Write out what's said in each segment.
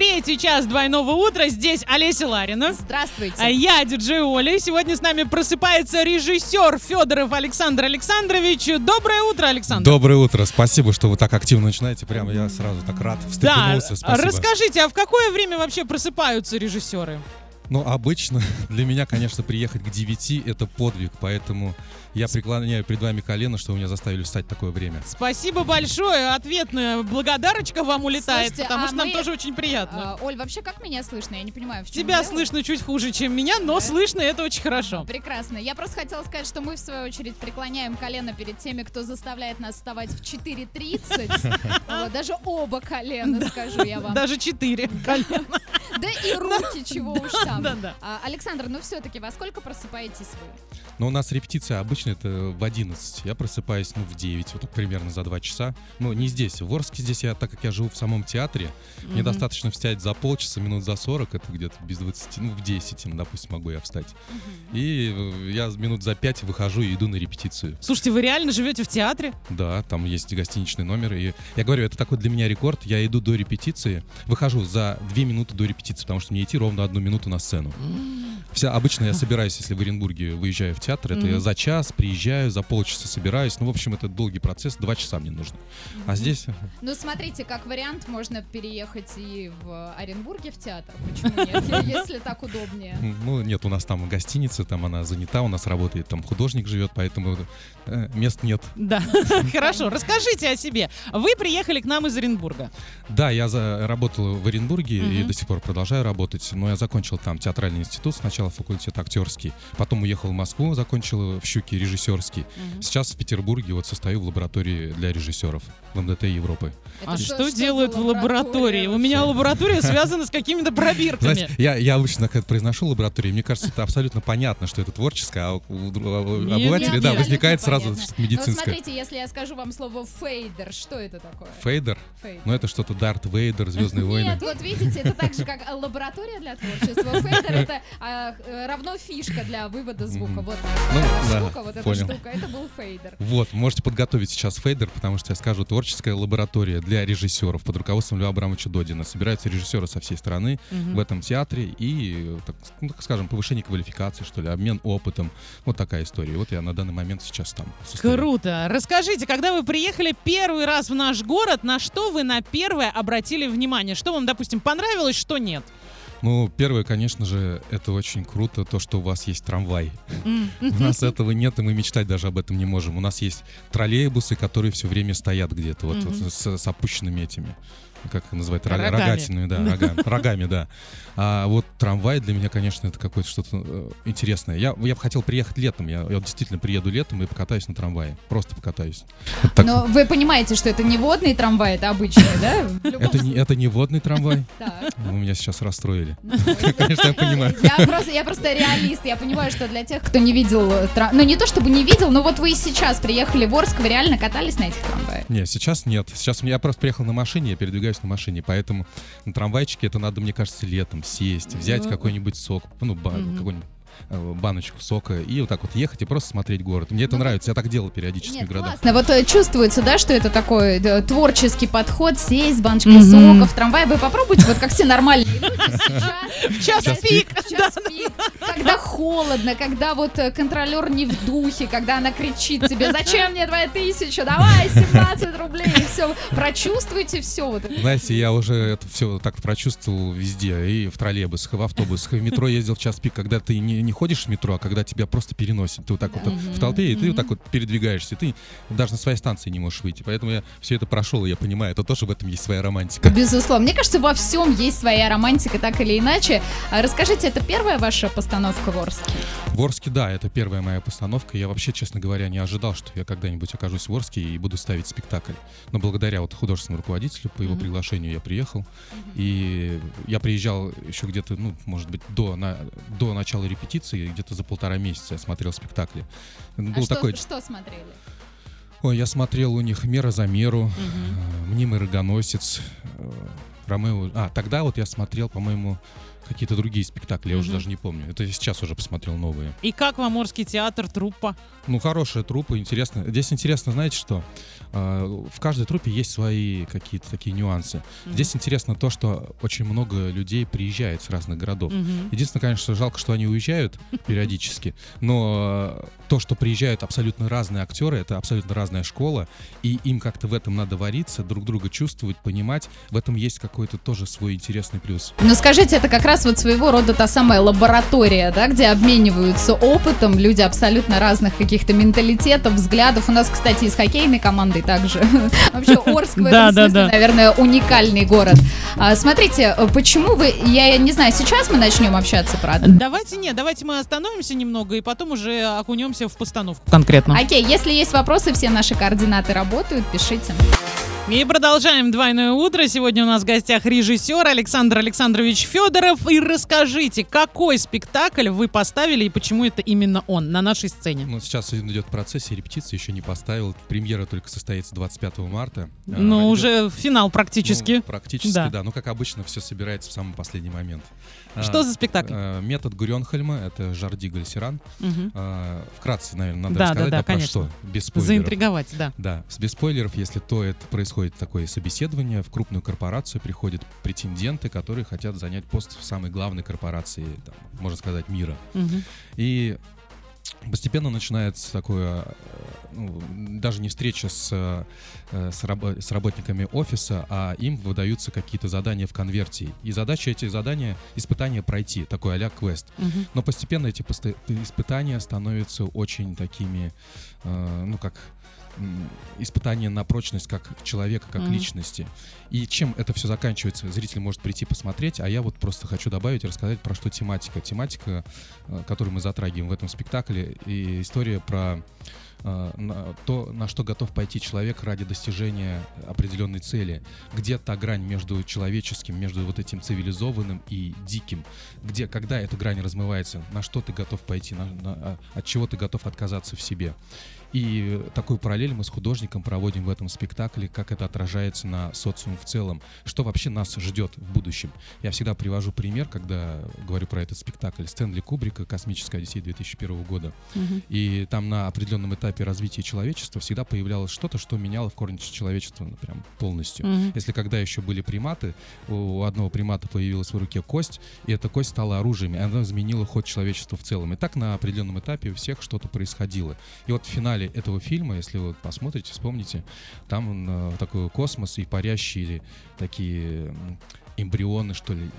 Третий час двойного утра. Здесь Олеся Ларина. Здравствуйте. А я, диджей Оля. Сегодня с нами просыпается режиссер Федоров Александр Александрович. Доброе утро, Александр. Доброе утро. Спасибо, что вы так активно начинаете. Прямо я сразу так рад. Да, Встрепенулся. Спасибо. расскажите, а в какое время вообще просыпаются режиссеры? Ну, обычно для меня, конечно, приехать к 9 это подвиг, поэтому я преклоняю перед вами колено, что вы меня заставили встать такое время. Спасибо большое. Ответная благодарочка вам улетает, Слушайте, потому а что нам мы- тоже очень приятно. А, Оль, вообще как меня слышно? Я не понимаю, в чем Тебя дело. слышно чуть хуже, чем меня, но Да? слышно это очень хорошо. Прекрасно. Я просто хотела сказать, что мы, в свою очередь, преклоняем колено перед теми, кто заставляет нас вставать в 4.30. Вот, Даже оба колена, скажу я вам. Даже четыре. Да и руки, чего уж там. А, Александр, ну все-таки, во сколько просыпаетесь вы? Но у нас репетиция обычно это в 11. Я просыпаюсь, ну, в 9, вот так примерно за 2 часа. Ну, не здесь, в Орске здесь я, так как я живу в самом театре, мне достаточно встать за полчаса, минут за 40, это где-то без 20, ну, в 10, ну, допустим, могу я встать. И э, я минут за 5 выхожу и иду на репетицию. Слушайте, вы реально живете в театре? Да, там есть гостиничный номер. И я говорю, это такой для меня рекорд. Я иду до репетиции, выхожу за две минуты до репетиции, потому что мне идти ровно одну минуту на сцену. Вся, обычно я собираюсь, если в Оренбурге выезжаю в театр, это я Мгм. за час приезжаю, за полчаса собираюсь. Ну, в общем, это долгий процесс, два часа мне нужно. А здесь Ну, смотрите, как вариант, можно переехать и в Оренбурге в театр. Почему нет? Если так удобнее. Ну, нет, у нас там гостиница, там она занята, у нас работает там художник живет, поэтому э, мест нет. Да, хорошо. Расскажите о себе. Вы приехали к нам из Оренбурга. Да, я работал в Оренбурге и до сих пор продолжаю работать, но я закончил там театральный институт, сначала факультет актерский, потом уехал в Москву, закончил в Щуке режиссерский. Сейчас в Петербурге вот состою в лаборатории для режиссеров в МДТ Европы. Это А что- что что делают в лаборатории? У меня лаборатория связана с какими-то пробирками. Знаете, я, я обычно как произношу лабораторию, мне кажется, это абсолютно понятно, что это творческое, а у, у обывателя, да, возникает сразу Понятно. что-то вот медицинское. смотрите, если я скажу вам слово фейдер, что это такое? Фейдер, Фейдер. ну это что-то Дарт Вейдер, Звездные войны. Нет, вот видите, это так же, как лаборатория для творчества. Фейдер это а, э, равно фишка для вывода звука. Вот Ну, да, штука, вот эта штука, это был фейдер. Вот, можете подготовить сейчас фейдер, потому что я скажу, творческая лаборатория для режиссеров под руководством Льва Абрамовича Додина. Собираются режиссеры со всей страны в этом театре и, так, ну, так скажем, повышение квалификации, что ли, обмен опытом. Вот такая история. Вот я на данный момент сейчас там. состою. Круто. Расскажите, когда вы приехали первый раз в наш город, на что вы на первое обратили внимание? Что вам, допустим, понравилось, что нет? Ну, первое, конечно же, это очень круто, то, что у вас есть трамвай. У нас этого нет, и мы мечтать даже об этом не можем. У нас есть троллейбусы, которые все время стоят где-то, вот, Мгм. вот с, с опущенными этими, как их называют, ро- Рогами. рогатинами, да, рога- рогами, да. А вот трамвай для меня, конечно, это какое-то что-то э, интересное. Я, я бы хотел приехать летом, я, я действительно приеду летом и покатаюсь на трамвае, просто покатаюсь. Вот так. Но вы понимаете, что это не водный трамвай, это обычный, да? Это не, это не водный трамвай, вы меня сейчас расстроили. Ну, Конечно, я понимаю. Я просто, реалист. Я понимаю, что для тех, кто не видел, э, ну не то чтобы не видел, но вот вы и сейчас приехали в Орск, вы реально катались на этих трамваях? Не, сейчас нет. Сейчас я просто приехал на машине, я передвигаюсь на машине, поэтому на трамвайчике это надо, мне кажется, летом сесть, взять Ну. какой-нибудь сок, ну, ба- Мгм. какой-нибудь э, баночку сока и вот так вот ехать и просто смотреть город. Мне это Ну, нравится, я так делал периодически Нет, в городах. классно. Вот э, чувствуется, да, что это такой э, творческий подход, сесть с баночкой Мгм. сока в трамвае. Вы попробуйте, вот как все нормальные люди сейчас. В час пик. В час пик, холодно, когда вот э, контролер не в духе, когда она кричит тебе, зачем мне твоя тысяча, давай 17 рублей, и все, прочувствуйте все вот. Знаете, я уже это все так прочувствовал везде, и в троллейбусах, и в автобусах, и в метро ездил в час пик, когда ты не, не ходишь в метро, а когда тебя просто переносит. Ты вот так вот Мгм. в толпе, и ты Мгм. вот так вот передвигаешься, ты даже на своей станции не можешь выйти. Поэтому я все это прошел, и я понимаю, это тоже в этом есть своя романтика. Безусловно. Мне кажется, во всем есть своя романтика, так или иначе. А Расскажите, это первая ваша постановка в Орске? В Орске, да, это первая моя постановка. Я вообще, честно говоря, не ожидал, что я когда-нибудь окажусь в Орске и буду ставить спектакль. Но благодаря вот художественному руководителю, по его Мгм. приглашению я приехал. И я приезжал еще где-то, ну, может быть, до, на, до начала репетиции, где-то за полтора месяца я смотрел спектакли. А Был что, такой... что смотрели? Ой, я смотрел у них «Мера за меру», э, «Мнимый рогоносец», э, «Ромео». А, тогда вот я смотрел, по-моему, какие-то другие спектакли, я уже Мгм. даже не помню. Это я сейчас уже посмотрел новые. И как вам Орский театр, труппа? Ну, хорошая труппа, интересно. Здесь интересно, знаете что? А, В каждой труппе есть свои какие-то такие нюансы. Мгм. Здесь интересно то, что очень много людей приезжает с разных городов. Мгм. Единственное, конечно, жалко, что они уезжают периодически, но э, то, что приезжают абсолютно разные актеры, это абсолютно разная школа, и им как-то в этом надо вариться, друг друга чувствовать, понимать, в этом есть какой-то тоже свой интересный плюс. Ну скажите, это как раз вот своего рода та самая лаборатория, да, где обмениваются опытом люди абсолютно разных каких-то менталитетов, взглядов. У нас, кстати, и с хоккейной командой также. Вообще Орск в Да, этом да, смысле, да. наверное, уникальный город. А, Смотрите, э, почему вы, я не знаю, сейчас мы начнем общаться, правда? Давайте нет, давайте мы остановимся немного и потом уже окунемся в постановку конкретно. Окей, если есть вопросы, все наши координаты работают, пишите. И продолжаем двойное утро. Сегодня у нас в гостях режиссер Александр Александрович Федоров. И расскажите, какой спектакль вы поставили и почему это именно он на нашей сцене? Ну, сейчас идет процесс, и репетиции еще не поставил. Премьера только состоится 25 марта. А, Ну, идет- уже финал практически. Ну, практически, Да. да. Ну, как обычно, все собирается в самый последний момент. А, Что за спектакль? э, Метод Гуренхельма, это Жарди Гальсеран. А, Вкратце, наверное, надо Да, рассказать, да, да, про конечно. что, без спойлеров. Заинтриговать, да. Да, с- без спойлеров, если то это происходит такое собеседование, в крупную корпорацию приходят претенденты, которые хотят занять пост в самой главной корпорации, там, можно сказать, мира. И постепенно начинается такое, э, ну, даже не встреча с, э, с, рабо- с работниками офиса, а им выдаются какие-то задания в конверте. И задача эти задания, испытания пройти, такой а-ля квест. Мгм. Но постепенно эти испытания становятся очень такими, э, ну как м, испытания на прочность как человека, как Мгм. личности. И чем это все заканчивается, зритель может прийти посмотреть, а я вот просто хочу добавить и рассказать про что тематика. Тематика, э, которую мы затрагиваем в этом спектакле, и история про э, на- то, на что готов пойти человек ради достижения определенной цели. Где та грань между человеческим, между вот этим цивилизованным и диким? Где, когда эта грань размывается, на что ты готов пойти, на- на- а, от чего ты готов отказаться в себе? И такую параллель мы с художником проводим в этом спектакле, как это отражается на социум в целом, что вообще нас ждет в будущем. Я всегда привожу пример, когда говорю про этот спектакль Стэнли Кубрика «Космическая Одиссея» 2001 года. Мгм. И там на определенном этапе развития человечества всегда появлялось что-то, что меняло в корне человечество ну, прям полностью. Мгм. Если когда еще были приматы, у одного примата появилась в руке кость, и эта кость стала оружием, и она изменила ход человечества в целом. И так на определенном этапе у всех что-то происходило. И вот в финале этого фильма, если вы посмотрите, вспомните, там э, такой космос и парящие такие эмбрионы, что ли,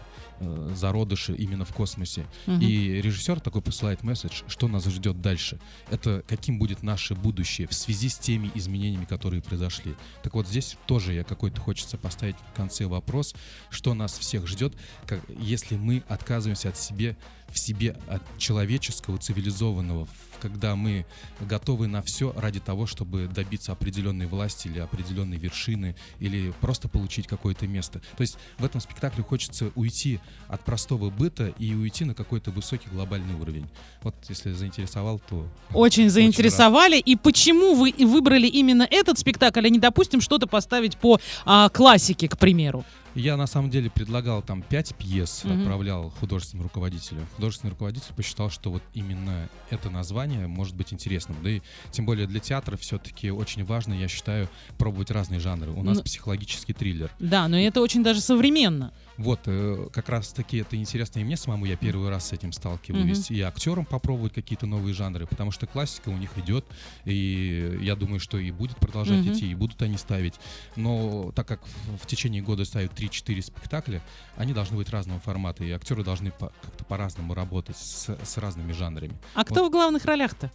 э, зародыши именно в космосе. Мгм. И режиссер такой посылает месседж, что нас ждет дальше. Это каким будет наше будущее в связи с теми изменениями, которые произошли. Так вот здесь тоже я какой-то хочется поставить в конце вопрос, что нас всех ждет, как, если мы отказываемся от себе в себе от человеческого, цивилизованного, когда мы готовы на все ради того, чтобы добиться определенной власти или определенной вершины, или просто получить какое-то место. То есть в этом спектакле хочется уйти от простого быта и уйти на какой-то высокий глобальный уровень. Вот если заинтересовал, то... Очень заинтересовали. И почему вы и выбрали именно этот спектакль, а не, допустим, что-то поставить по а, классике, к примеру? Я на самом деле предлагал там пять пьес, Мгм. отправлял художественному руководителю. Художественный руководитель посчитал, что вот именно это название может быть интересным. Да и тем более для театра все-таки очень важно, я считаю, пробовать разные жанры. У нас Ну- психологический триллер. Да, но это очень даже современно. Вот, э, как раз таки это интересно и мне самому, я первый раз с этим сталкиваюсь, и актерам попробовать какие-то новые жанры, потому что классика у них идет, и я думаю, что и будет продолжать Мгм. идти, и будут они ставить. Но так как в, в течение года ставят 3-4 спектакля, они должны быть разного формата, и актеры должны по- как-то по-разному работать с, с разными жанрами. А кто в главных ролях-то?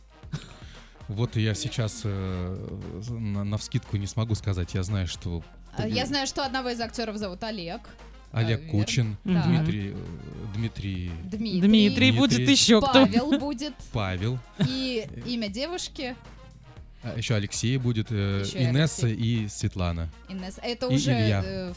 Вот я сейчас э, на, навскидку не смогу сказать, я знаю, что А, Я знаю, что одного из актеров зовут Олег. Олег верно. Кучин, Да. Дмитрий, э, Дмитрий Дмитрий. Дмитрий, будет Дмитрий. еще кто? Павел будет. Павел, И имя девушки А еще Алексей будет, э, Еще и Инесса и Светлана. Инесса. Это И уже Илья. э,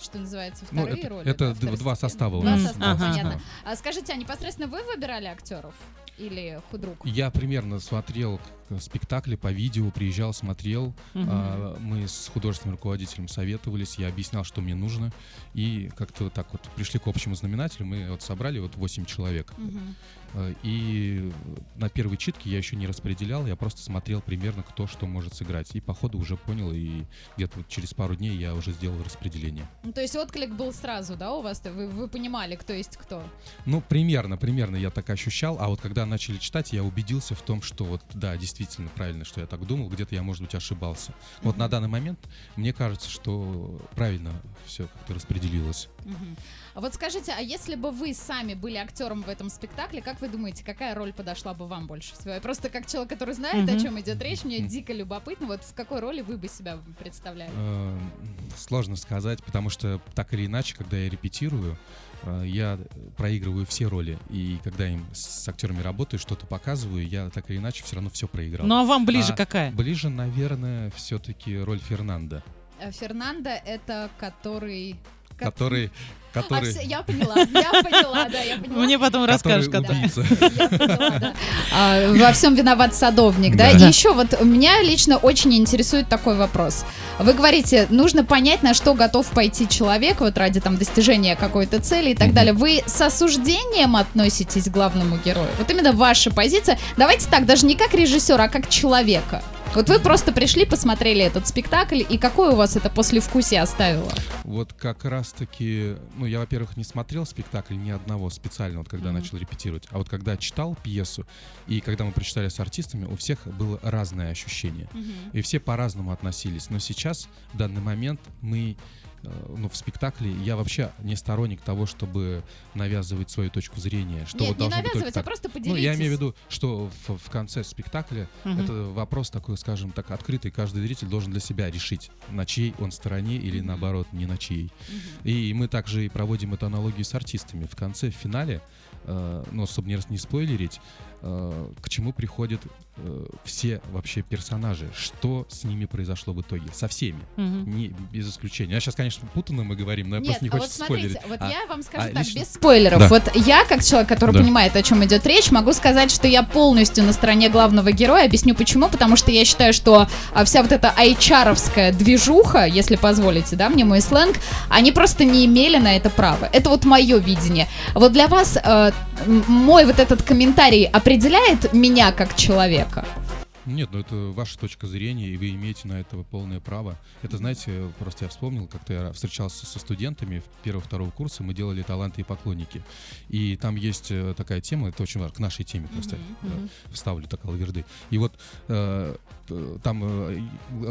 что называется, Ну, вторые это- роли. это да, два состава Два нас. состава, Ага. понятно. А скажите, а непосредственно вы выбирали актеров или худрук? Я примерно смотрел спектакли по видео, приезжал, смотрел. Мгм. А, Мы с художественным руководителем советовались, я объяснял, что мне нужно. И как-то вот так вот пришли к общему знаменателю. Мы вот собрали вот 8 человек. Мгм. А, И на первой читке я еще не распределял, я просто смотрел примерно, кто что может сыграть. И по ходу уже понял, и где-то вот через пару дней я уже сделал распределение. Ну, то есть отклик был сразу, да, у вас? Вы, вы понимали, кто есть кто? Ну, примерно, примерно я так ощущал. А вот когда начали читать, я убедился в том, что вот, да, действительно правильно, что я так думал. Где-то я, может быть, ошибался. Вот на данный момент мне кажется, что правильно все как-то распределилось. А вот скажите, а если бы вы сами были актером в этом спектакле, как вы думаете, какая роль подошла бы вам больше всего? Я просто как человек, который знает, о чем идет речь, мне дико любопытно, вот в какой роли вы бы себя представляли? Э, Сложно сказать, потому что так или иначе, когда я репетирую, я проигрываю все роли. И когда им с актерами работаю, что-то показываю, я так или иначе все равно все проиграл. Ну а вам ближе А, какая? Ближе, наверное, все-таки роль Фернанда, Э, Фернандо это который... ко- который, который, всё, я поняла, я поняла, да, я поняла. Мне потом который расскажешь, когда. убийца. Я поняла, да. А, Во всем виноват садовник, да? Да. И Да. еще вот меня лично очень интересует такой вопрос. Вы говорите, нужно понять, на что готов пойти человек вот ради там достижения какой-то цели и так Мгм. далее. Вы с осуждением относитесь к главному герою? Вот именно ваша позиция. Давайте так, даже не как режиссера, а как человека. Вот вы просто пришли, посмотрели этот спектакль, и какое у вас это послевкусие оставило? Вот как раз-таки, ну, я, во-первых, не смотрел спектакль ни одного специально, вот когда Мгм. начал репетировать. А вот когда читал пьесу, и когда мы прочитали с артистами, у всех было разное ощущение. И все по-разному относились. Но сейчас, в данный момент, мы ну, в спектакле я вообще не сторонник того, чтобы навязывать свою точку зрения, что Нет, вот не должно быть навязывать, а так. просто Ну, поделитесь. я имею в виду, что в, в конце спектакля Мгм. это вопрос такой, скажем так, открытый. Каждый зритель должен для себя решить, на чьей он стороне или наоборот, не на чьей. Мгм. И мы также и проводим эту аналогию с артистами. В конце, в финале, э, ну, чтобы не, не спойлерить, э, к чему приходят э, все вообще персонажи, что с ними произошло в итоге, со всеми, Мгм. не, без исключения. А сейчас, конечно, путанно мы говорим, но я Нет, просто не а вот хочется смотрите, спойлерить. вот А, я вам скажу а так, лично- без спойлеров. Да. Вот я, как человек, который Да. понимает, о чем идет речь, могу сказать, что я полностью на стороне главного героя. Объясню почему. Потому что я считаю, что а, вся вот эта айчаровская движуха, если позволите, да, мне мой сленг, они просто не имели на это права. Это вот мое видение. Вот для вас э, мой вот этот комментарий определяет меня как человека? Нет, ну это ваша точка зрения, и вы имеете на это полное право. Это, знаете, просто я вспомнил, как-то я встречался со студентами первого-второго курса, мы делали таланты и поклонники. И там есть э, такая тема, это очень важно, к нашей теме просто мгм. э, вставлю так алаверды. И вот э, там э,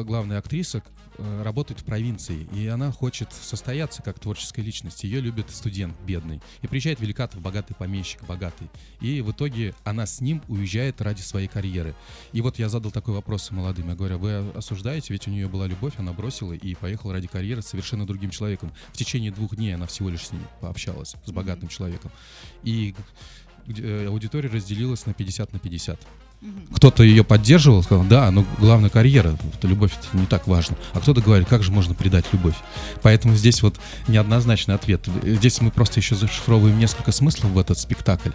главная актриса работает в провинции, и она хочет состояться как творческая личность. Ее любит студент бедный. И приезжает Великатов, богатый помещик, богатый. И в итоге она с ним уезжает ради своей карьеры. И вот я задал такой вопрос молодым. Я говорю, «А вы осуждаете, ведь у нее была любовь, она бросила и поехала ради карьеры совершенно другим человеком. В течение двух дней она всего лишь с ним пообщалась, с богатым человеком. И э, аудитория разделилась на 50 на 50. Кто-то ее поддерживал, сказал, да, но главная карьера, это любовь это не так важно. А кто-то говорит, как же можно предать любовь. Поэтому здесь вот неоднозначный ответ. Здесь мы просто еще зашифровываем несколько смыслов в этот спектакль.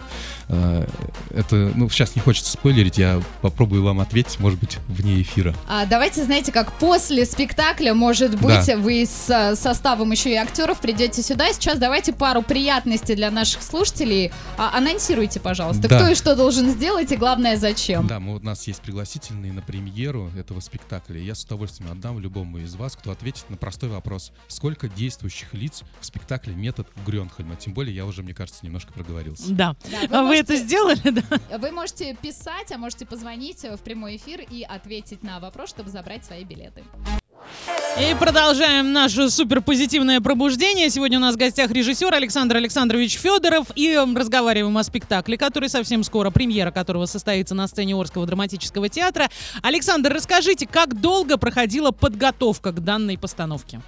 Э, Это, ну, сейчас не хочется спойлерить, я попробую вам ответить, может быть, вне эфира. А, давайте, знаете, как после спектакля, может быть, Да. вы с составом еще и актеров придете сюда. Сейчас давайте пару приятностей для наших слушателей. А, анонсируйте, пожалуйста, Да. кто и что должен сделать, и главное, зачем. Да, мы, у нас есть пригласительные на премьеру этого спектакля. Я с удовольствием отдам любому из вас, кто ответит на простой вопрос. Сколько действующих лиц в спектакле «Метод Грёнхольма»? Тем более, я уже, мне кажется, немножко проговорился. Да. Да, А вы можете- это сделали, да? Вы можете писать, а можете позвонить в прямой эфир и ответить на вопрос, чтобы забрать свои билеты. И продолжаем наше суперпозитивное пробуждение. Сегодня у нас в гостях режиссер Александр Александрович Федоров. И м, разговариваем о спектакле, который совсем скоро, премьера которого состоится на сцене Орского драматического театра. Александр, расскажите, как долго проходила подготовка к данной постановке?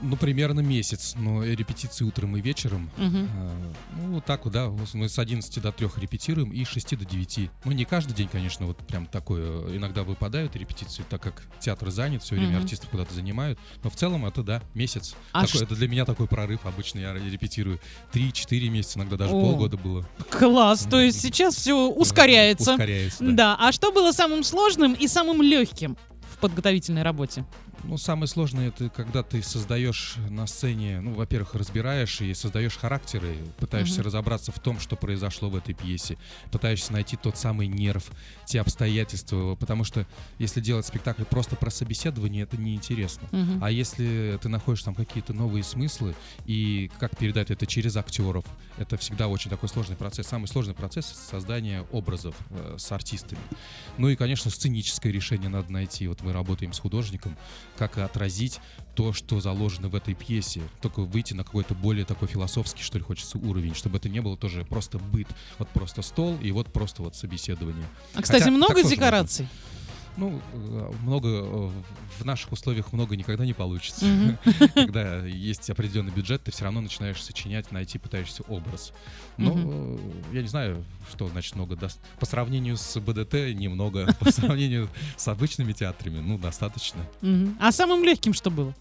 Ну, примерно месяц, но репетиции утром и вечером. А, Ну, вот так вот, да. Мы с 11 до 3 репетируем и с 6 до 9. Ну, не каждый день, конечно, вот прям такое. Иногда выпадают репетиции, так как театр занят, все время Мгм. артистов куда-то занимают. Но в целом это, да, месяц. А Такой- ш- Это для меня такой прорыв. Обычно я репетирую 3-4 месяца, иногда даже О. полгода было. Класс, то есть сейчас все ускоряется. Ускоряется, да. Да, а что было самым сложным и самым легким в подготовительной работе? Ну, самое сложное это когда ты создаешь на сцене, ну, во-первых, разбираешь и создаешь характеры, пытаешься Мгм. разобраться в том, что произошло в этой пьесе, пытаешься найти тот самый нерв, те обстоятельства, потому что если делать спектакль просто про собеседование, это неинтересно. Мгм. А если ты находишь там какие-то новые смыслы и как передать это через актеров, это всегда очень такой сложный процесс. Самый сложный процесс — создание образов э, с артистами. Ну и, конечно, сценическое решение надо найти. Вот мы работаем с художником, как отразить то, что заложено в этой пьесе. Только выйти на какой-то более такой философский, что ли, хочется уровень, чтобы это не было тоже просто быт. Вот просто стол и вот просто вот собеседование. А, кстати, Хотя много декораций? Ну, э, много э, в наших условиях много никогда не получится. Мгм. Когда есть определенный бюджет, ты все равно начинаешь сочинять, найти, пытаешься образ. Но э, я не знаю, что значит много даст. По сравнению с БДТ немного, по сравнению с обычными театрами, ну, достаточно. Мгм. А самым легким что было?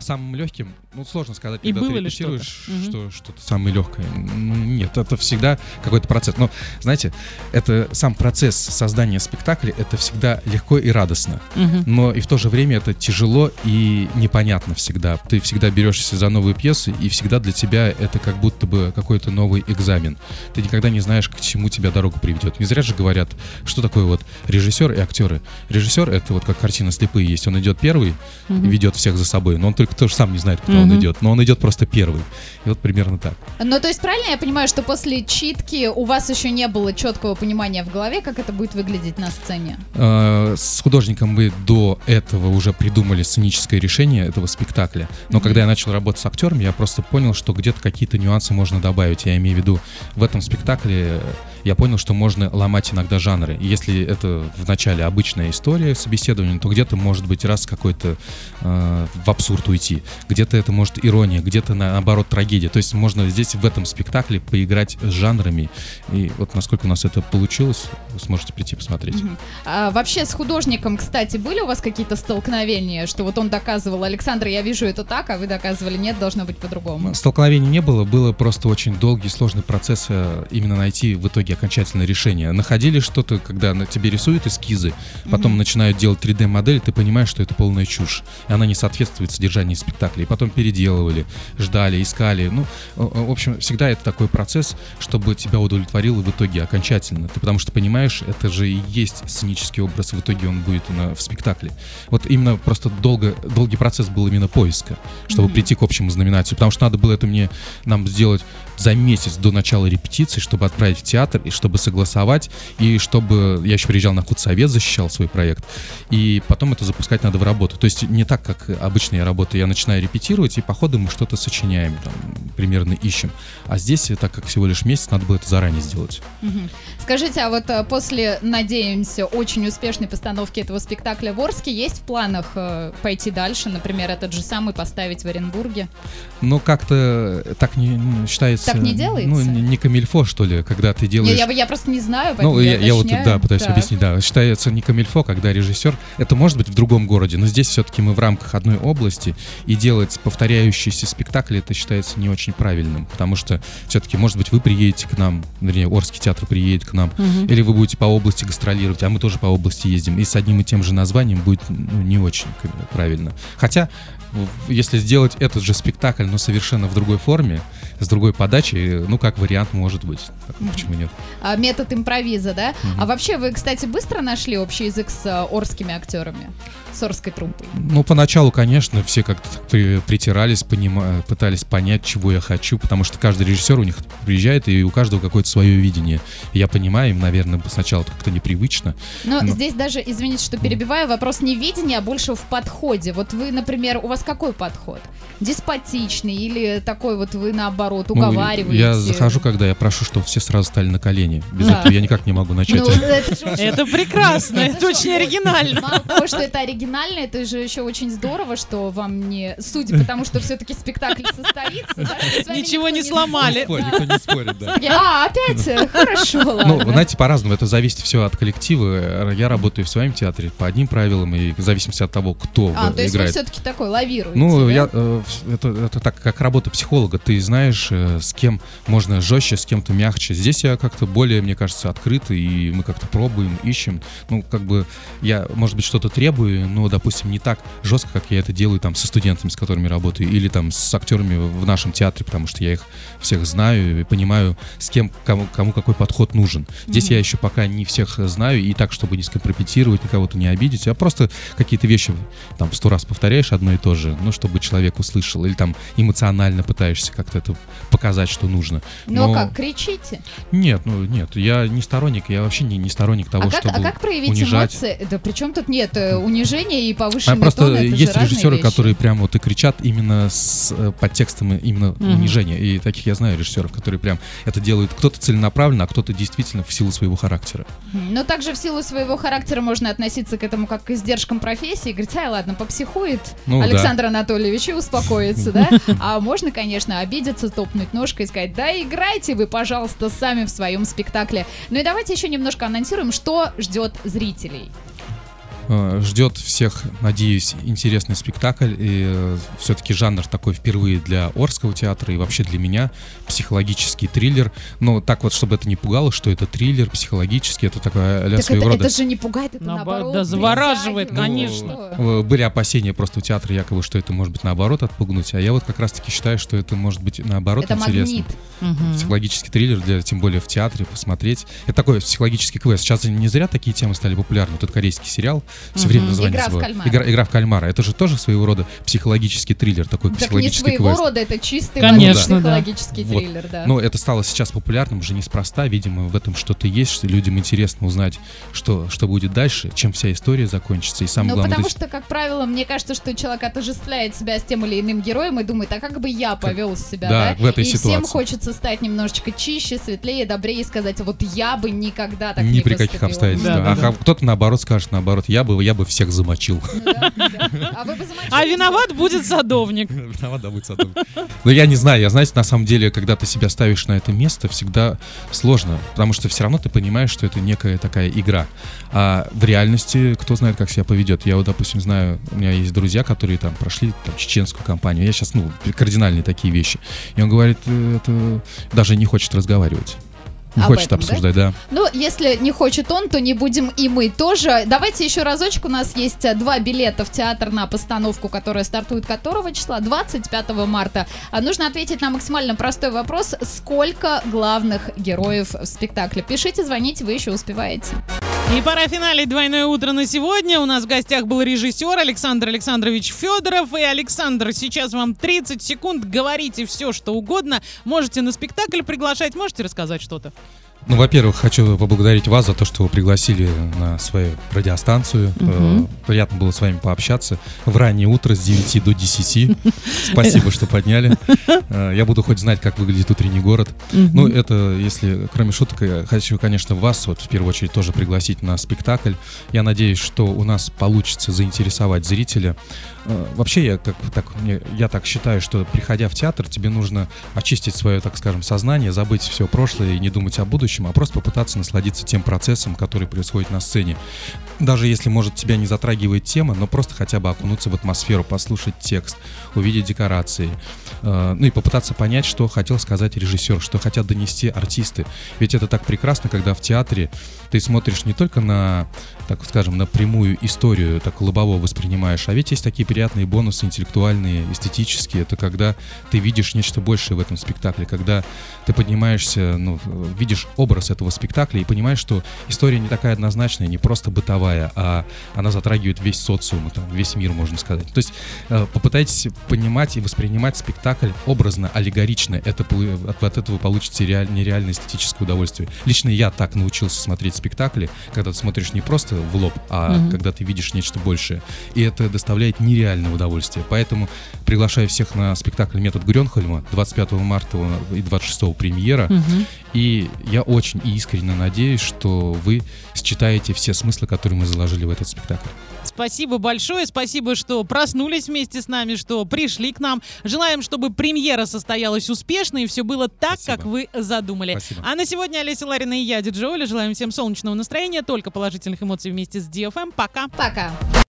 Самым легким, ну, сложно сказать, И когда ты было ли репетируешь, что-то? Что что-то самое легкое. Ну, нет, это всегда какой-то процесс. Но, знаете, это сам процесс создания спектакля, это всегда легко и радостно. Мгм. но и в то же время это тяжело и непонятно всегда. Ты всегда берешься за новые пьесы, и всегда для тебя это как будто бы какой-то новый экзамен. Ты никогда не знаешь, к чему тебя дорога приведет. Не зря же говорят, что такое вот режиссер и актеры. Режиссер — это вот как картина «Слепые» есть. Он идет первый, Мгм. ведет всех за собой, но он только тоже сам не знает, куда он Мгм. идет. Но он идет просто первый. И вот примерно так. Ну, то есть правильно я понимаю, что после читки у вас еще не было четкого понимания в голове, как это будет выглядеть на сцене? Э, С художником мы до этого уже придумали сценическое решение этого спектакля. Но Мгм. когда я начал работать с актерами, я просто понял, что где-то какие-то нюансы можно добавить. Я имею в виду, в этом спектакле я понял, что можно ломать иногда жанры. И если это в начале обычная история собеседования, то где-то может быть раз какой-то э, в абсурд уйти. Где-то это может ирония, где-то наоборот трагедия. То есть можно здесь в этом спектакле поиграть с жанрами. И вот насколько у нас это получилось, вы сможете прийти посмотреть. Мгм. А вообще с художником, кстати, были у вас какие-то столкновения, что вот он доказывал, Александр, я вижу это так, а вы доказывали, нет, должно быть по-другому? Столкновений не было, было просто очень долгий, сложный процесс э, именно найти в итоге окончательное решение. Находили что-то, когда на тебе рисуют эскизы, потом Мгм. начинают делать 3D-модель, ты понимаешь, что это полная чушь, и она не соответствует содержанию спектакля. И потом переделывали, ждали, искали. Ну, в общем, всегда это такой процесс, чтобы тебя удовлетворило в итоге окончательно. Ты потому что понимаешь, это же и есть сценический образ, в итоге он будет на- в спектакле. Вот именно просто долго, долгий процесс был именно поиска, чтобы Мгм. прийти к общему знаменателю. Потому что надо было это мне нам сделать за месяц до начала репетиции, чтобы отправить в театр, и чтобы согласовать, и чтобы... Я еще приезжал на худсовет, защищал свой проект, и потом это запускать надо в работу. То есть не так, как обычно я работаю. Я начинаю репетировать, и по ходу мы что-то сочиняем, там, примерно ищем. А здесь, так как всего лишь месяц, надо было это заранее сделать. Скажите, а вот э, после, надеемся, очень успешной постановки этого спектакля в Орске есть в планах э, пойти дальше, например, этот же самый поставить в Оренбурге? Но как-то так не, не считается... Так не делается? Ну, не, не камильфо, что ли, когда ты Не, делаешь... я, я просто не знаю, поэтому Ну, я, я вот, уточняю. да, пытаюсь Так. объяснить, да. Считается не камильфо, когда режиссер, это может быть в другом городе, но здесь все-таки мы в рамках одной области, и делать повторяющиеся спектакли, это считается не очень правильным, потому что все-таки, может быть, вы приедете к нам, вернее, Орский театр приедет к нам, Мгм. или вы будете по области гастролировать, а мы тоже по области ездим, и с одним и тем же названием будет ну, не очень правильно. Хотя, если сделать этот же спектакль, но совершенно в другой форме, с другой подачей, ну, как вариант может быть. Мгм. Почему нет? А, метод импровиза, да? Мгм. А вообще вы, кстати, быстро нашли общий язык с э, орскими актерами? С орской труппой? Ну, поначалу, конечно, все как-то при- притирались, понима- пытались понять, чего я хочу, потому что каждый режиссер у них приезжает, и у каждого какое-то свое видение. Я понимаю, им, наверное, сначала как-то непривычно. Но Ну. здесь даже, извините, что перебиваю, вопрос не видения, а больше в подходе. Вот вы, например, у вас какой подход? Деспотичный или такой вот вы наоборот Ну, уговариваете? я захожу, когда я прошу, чтобы все сразу стали на колени. Без Да. этого я никак не могу начать. Ну, это же очень- Это прекрасно, это очень оригинально. Мало того, что это оригинально, это же еще очень здорово, что вам не... Судя по тому, что все-таки спектакль состоится, да, Ничего не сломали. Никто не спорит, да. А, опять? Хорошо. Ну, знаете, по-разному. Это зависит все от коллектива. Я работаю в своем театре по одним правилам, и в зависимости от того, кто А, то есть вы все-таки такой лавируете, Ну, я, э, это, так, как работа психолога. Ты знаешь, э, с кем можно жестче, с кем-то мягче. Здесь я как-то более, мне кажется, открытый, и мы как-то пробуем, ищем. Ну, как бы я, может быть, что-то требую, но, допустим, не так жестко, как я это делаю там со студентами, с которыми работаю, или там с актерами в нашем театре, потому что я их всех знаю и понимаю, с кем, кому, кому какой подход нужен. Здесь Мгм. я еще пока не всех знаю, и так, чтобы не скомпрометировать, никого-то не обидеть, а просто какие-то вещи там сто раз повторяешь одно и то же, ну, чтобы человек услышал, или там эмоционально пытаешься как-то это показать, что нужно. Ну, а но- как, кричите? Нет, ну, нет, я не сторонник, я вообще не, не сторонник того, А как, чтобы а как проявить унижать. эмоции? Да при чем тут нет э, унижения и А повышенный просто тон, это есть режиссеры, вещи. которые прям вот и кричат именно с э, подтекстом именно Мгм. унижения. И таких я знаю режиссеров, которые прям это делают кто-то целенаправленно, а кто-то действительно в силу своего характера. Но также в силу своего характера можно относиться к этому как к издержкам профессии, говорить, ай, ладно, попсихует Ну, Александр Анатольевич и успокоится, да? А можно, конечно, обидеться, топнуть ножкой и сказать, да играйте вы, пожалуйста, сами в своем спектакле. Ну и давайте еще немножко анонсируем, что ждет зрителей. Э, Ждет всех, надеюсь, интересный спектакль. И все-таки жанр такой впервые для Орского театра и вообще для меня. Психологический триллер. Но так вот, чтобы это не пугало, что это триллер психологический. Это такая а Так своего это, рода... это же не пугает, это Наоборот, наоборот. да, завораживает, конечно. Ну, Э, Были опасения просто у театра якобы, что это может быть наоборот отпугнуть. А я вот как раз-таки считаю, что это может быть наоборот Это интересно. магнит. Мгм. Психологический триллер, для, тем более в театре, посмотреть. Это такой психологический квест. Сейчас не зря такие темы стали популярны. Этот корейский сериал, все время название «Игра в кальмара». Игра, «Игра в кальмара. Это же тоже своего рода психологический триллер, такой Так не психологический своего квест. рода, это чистый Конечно, воды да. психологический Вот. триллер, да. Но это стало сейчас популярным уже неспроста. Видимо, в этом что-то есть, что людям интересно узнать, что, что будет дальше, чем вся история закончится. И самое Ну, главное, потому что, как правило, мне кажется, что человек отождествляет себя с тем или иным героем и думает, а как бы я повел себя, да, да? в этой и всем ситуации. хочется стать немножечко чище, светлее, добрее и сказать, вот я бы никогда так ни не при каких поступил. обстоятельствах. Да, да, а да. кто-то наоборот скажет, наоборот, я бы, я бы всех замочил. Ну да, да. А вы бы замочили А виноват будет садовник. Виноват, да, будет садовник. Но я не знаю, я, знаете, на самом деле, когда ты себя ставишь на это место, всегда сложно, потому что все равно ты понимаешь, что это некая такая игра. А в реальности кто знает, как себя поведет. Я вот, допустим, знаю, у меня есть друзья, которые там прошли там, чеченскую кампанию. Я сейчас, ну, кардинальные такие вещи. И он говорит, э, это даже не хочет разговаривать. Не Об хочет этом, да? обсуждать, да? Ну, если не хочет он, то не будем и мы тоже. Давайте еще разочек. У нас есть э, два билета в театр на постановку, которая стартует которого числа? 25 марта. А нужно ответить на максимально простой вопрос. Сколько главных героев в спектакле? Пишите, звоните, вы еще успеваете. И пора финалить «Двойное утро» на сегодня. У нас в гостях был режиссер Александр Александрович Федоров. И, Александр, сейчас вам 30 секунд. Говорите все, что угодно. Можете на спектакль приглашать, можете рассказать что-то. Ну, во-первых, хочу поблагодарить вас за то, что вы пригласили на свою радиостанцию. Э, Приятно было с вами пообщаться в раннее утро с 9 до 10. Спасибо, что подняли. Э, Я буду хоть знать, как выглядит утренний город. Ну, это, если, кроме шуток, я хочу, конечно, вас, вот, в первую очередь, тоже пригласить на спектакль. Я надеюсь, что у нас получится заинтересовать зрителя. Э, Вообще, я, как, так, я так считаю, что, приходя в театр, тебе нужно очистить свое, так скажем, сознание, забыть все прошлое и не думать о будущем, а просто попытаться насладиться тем процессом, который происходит на сцене. Даже если, может, тебя не затрагивает тема, но просто хотя бы окунуться в атмосферу, послушать текст, увидеть декорации, э, ну и попытаться понять, что хотел сказать режиссер, что хотят донести артисты. Ведь это так прекрасно, когда в театре ты смотришь не только на, так скажем, на прямую историю, так лобово воспринимаешь, а ведь есть такие приятные бонусы интеллектуальные, эстетические. Это когда ты видишь нечто большее в этом спектакле, когда ты поднимаешься, ну, видишь образ этого спектакля и понимаешь, что история не такая однозначная, не просто бытовая, а она затрагивает весь социум, там, весь мир, можно сказать. То есть э, попытайтесь понимать и воспринимать спектакль образно, аллегорично. Это, от этого получите реаль- нереальное эстетическое удовольствие. Лично я так научился смотреть спектакли, когда ты смотришь не просто в лоб, а Мгм. когда ты видишь нечто большее. И это доставляет нереальное удовольствие. Поэтому Приглашаю всех на спектакль «Метод Грёнхольма» 25 марта и 26 премьера. Мгм. И я очень искренне надеюсь, что вы считаете все смыслы, которые мы заложили в этот спектакль. Спасибо большое, спасибо, что проснулись вместе с нами, что пришли к нам. Желаем, чтобы премьера состоялась успешно и все было так, Спасибо. как вы задумали. Спасибо. А на сегодня Олеся Ларина и я, Диджи Оля, желаем всем солнечного настроения, только положительных эмоций вместе с DFM. Пока! Пока.